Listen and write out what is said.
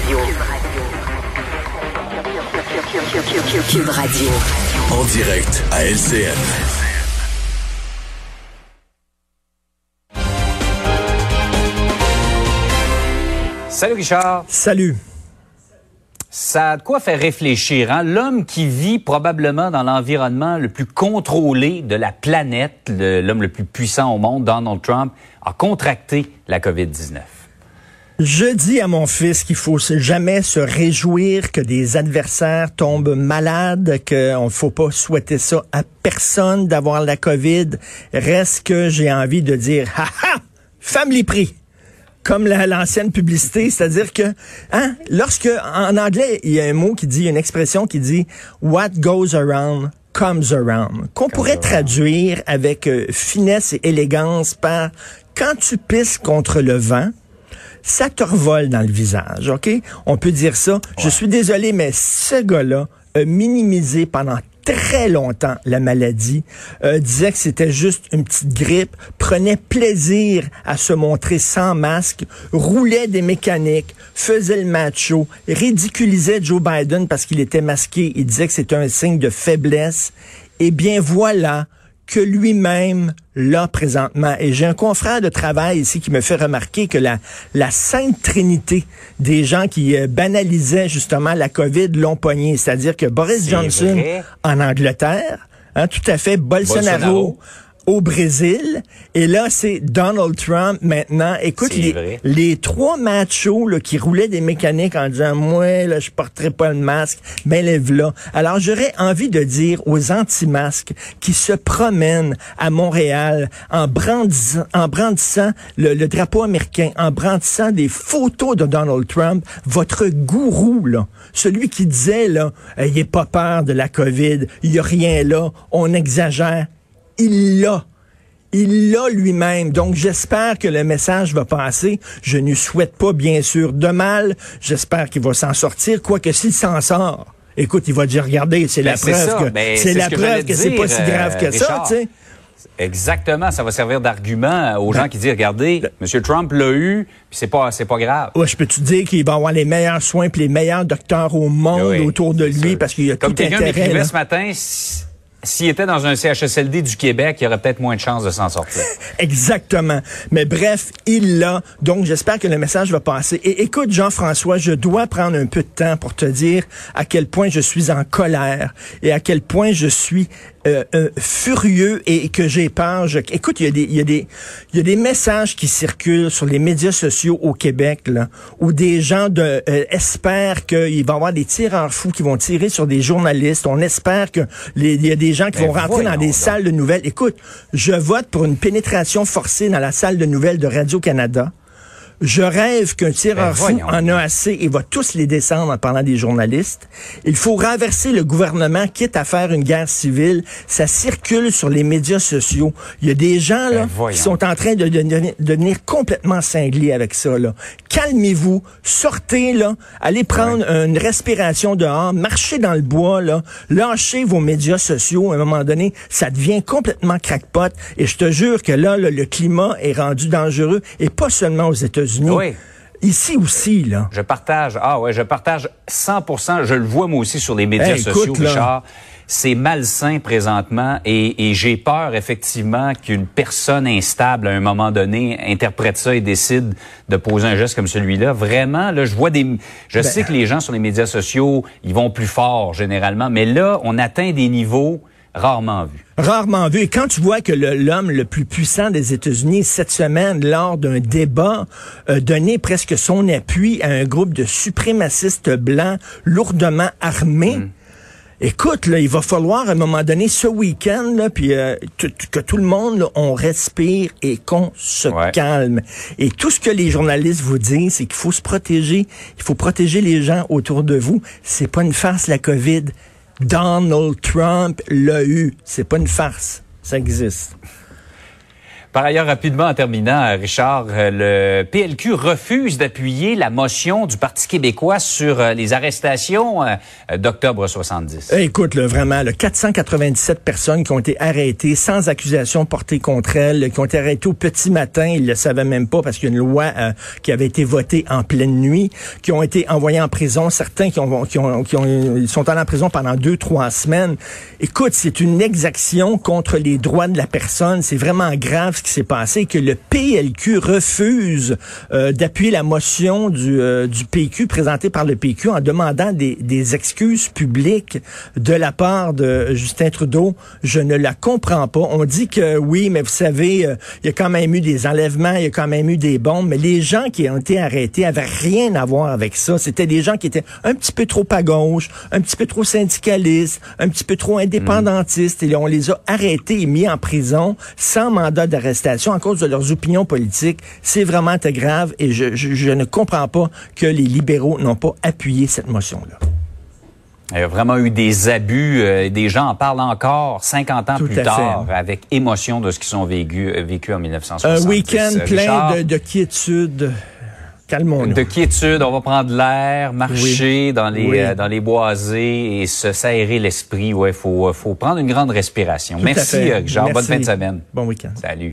Radio. Cube Radio. En direct à LCN. Salut Richard. Salut. Ça a de quoi faire réfléchir. Hein? L'homme qui vit probablement dans l'environnement le plus contrôlé de la planète, l'homme le, plus puissant au monde, Donald Trump, a contracté la COVID-19. Je dis à mon fils qu'il faut jamais se réjouir que des adversaires tombent malades, qu'on ne faut pas souhaiter ça à personne d'avoir la COVID. Reste que j'ai envie de dire, ha ha, femme les prix. Comme l'ancienne publicité, c'est-à-dire que, hein, lorsque, en anglais, il y a un mot qui dit, une expression qui dit, what goes around comes around, qu'on pourrait traduire avec euh, finesse et élégance par, quand tu pisses contre le vent, ça te revole dans le visage, OK? On peut dire ça. Je suis désolé, mais ce gars-là a minimisé pendant très longtemps la maladie, euh, disait que c'était juste une petite grippe, prenait plaisir à se montrer sans masque, roulait des mécaniques, faisait le macho, ridiculisait Joe Biden parce qu'il était masqué, il disait que c'était un signe de faiblesse. Eh bien voilà, que lui-même là présentement. Et j'ai un confrère de travail ici qui me fait remarquer que la, la sainte trinité des gens qui euh, banalisaient justement la COVID l'ont pogné. C'est-à-dire que Boris Johnson en Angleterre, hein, tout à fait, Bolsonaro au Brésil. Et là, c'est Donald Trump maintenant. Écoute, les, les, trois machos là, qui roulaient des mécaniques en disant, moi, là, je porterai pas le masque, ben lève là. Alors, j'aurais envie de dire aux anti-masques qui se promènent à Montréal en brandissant, en brandissant le, le, drapeau américain, en brandissant des photos de Donald Trump, votre gourou, là, celui qui disait, là, il n'est pas peur de la COVID, il y a rien là, on exagère il l'a. Il l'a lui-même. Donc, j'espère que le message va passer. Je ne souhaite pas, bien sûr, de mal. J'espère qu'il va s'en sortir. Quoique s'il s'en sort, écoute, il va dire, regardez, c'est la ben, preuve que, ben, c'est la preuve que c'est pas si grave que ça, tu sais. Exactement, ça va servir d'argument aux gens ben, qui disent regardez, M. Trump l'a eu, puis c'est pas c'est pas grave. Ouais, je peux te dire qu'il va avoir les meilleurs soins puis les meilleurs docteurs au monde autour de lui parce qu'il y a Comme tout quelqu'un m'écrivait ce matin, s'il était dans un CHSLD du Québec, il aurait peut-être moins de chances de s'en sortir. Exactement. Mais bref, il l'a. Donc, j'espère que le message va passer. Et écoute, Jean-François, je dois prendre un peu de temps pour te dire à quel point je suis en colère et à quel point je suis euh, euh, furieux et que j'ai peur. écoute, il y, a des, il, y a des, il y a des messages qui circulent sur les médias sociaux au Québec là, où des gens de, euh, espèrent qu'il va y avoir des tireurs fous qui vont tirer sur des journalistes. On espère que les, il y a des gens qui ben, vont rentrer dans des salles de nouvelles. Écoute, je vote pour une pénétration forcée dans la salle de nouvelles de Radio-Canada. Je rêve qu'un tireur ben, fou en a assez et va tous les descendre en parlant des journalistes. Il faut renverser le gouvernement, quitte à faire une guerre civile. Ça circule sur les médias sociaux. Il y a des gens là ben, qui sont en train de, devenir complètement cinglés avec ça. Là. Calmez-vous, sortez là, allez prendre une respiration dehors, marchez dans le bois là, lâchez vos médias sociaux. À un moment donné, ça devient complètement crackpot. Et je te jure que là, le climat est rendu dangereux et pas seulement aux États-Unis oui. Ici aussi, là. Je partage. Ah ouais, je partage 100 Je le vois moi aussi sur les médias sociaux, Richard. C'est malsain présentement et, j'ai peur effectivement qu'une personne instable à un moment donné interprète ça et décide de poser un geste comme celui-là. Vraiment, là, je vois des. Je ben, sais que les gens sur les médias sociaux, ils vont plus fort généralement, mais là, on atteint des niveaux Rarement vu. Rarement vu. Et quand tu vois que l'homme le, plus puissant des États-Unis, cette semaine, lors d'un débat, a donné presque son appui à un groupe de suprémacistes blancs lourdement armés, mm. Écoute, là, il va falloir à un moment donné, ce week-end, là, puis euh, que tout le monde, on respire et qu'on se calme. Et tout ce que les journalistes vous disent, c'est qu'il faut se protéger. Il faut protéger les gens autour de vous. C'est pas une farce, la COVID. Donald Trump l'a eu. C'est pas une farce. Ça existe. Par ailleurs, rapidement en terminant, Richard, le PLQ refuse d'appuyer la motion du Parti québécois sur euh, les arrestations euh, d'octobre 70. Eh, écoute, là, vraiment, là, 497 personnes qui ont été arrêtées sans accusation portée contre elles, qui ont été arrêtées au petit matin, ils le savaient même pas parce qu'il y a une loi euh, qui avait été votée en pleine nuit, qui ont été envoyés en prison, certains qui, sont allés en prison pendant deux, trois semaines. Écoute, c'est une exaction contre les droits de la personne. C'est vraiment grave ce qui s'est passé, que le PLQ refuse euh, d'appuyer la motion du, euh, du PQ présentée par le PQ en demandant des, des, excuses publiques de la part de Justin Trudeau. Je ne la comprends pas. On dit que oui, mais vous savez, euh, il y a quand même eu des enlèvements, il y a quand même eu des bombes, mais les gens qui ont été arrêtés avaient rien à voir avec ça. C'était des gens qui étaient un petit peu trop à gauche, un petit peu trop syndicalistes, un petit peu trop indépendantistes, et on les a arrêtés et mis en prison sans mandat d'arrestation à cause de leurs opinions politiques. C'est vraiment très grave et je, je, ne comprends pas que les libéraux n'ont pas appuyé cette motion-là. Il y a vraiment eu des abus. Euh, des gens en parlent encore 50 ans plus tard avec émotion de ce qu'ils ont vécu, euh, vécu en 1970. Un week-end plein de, de quiétude. Calmons-nous. De quiétude, on va prendre l'air, marcher dans les euh, dans les boisés et se s'aérer l'esprit. Ouais, faut faut prendre une grande respiration. Merci, Jean. Bonne fin de semaine. Bon week-end. Salut.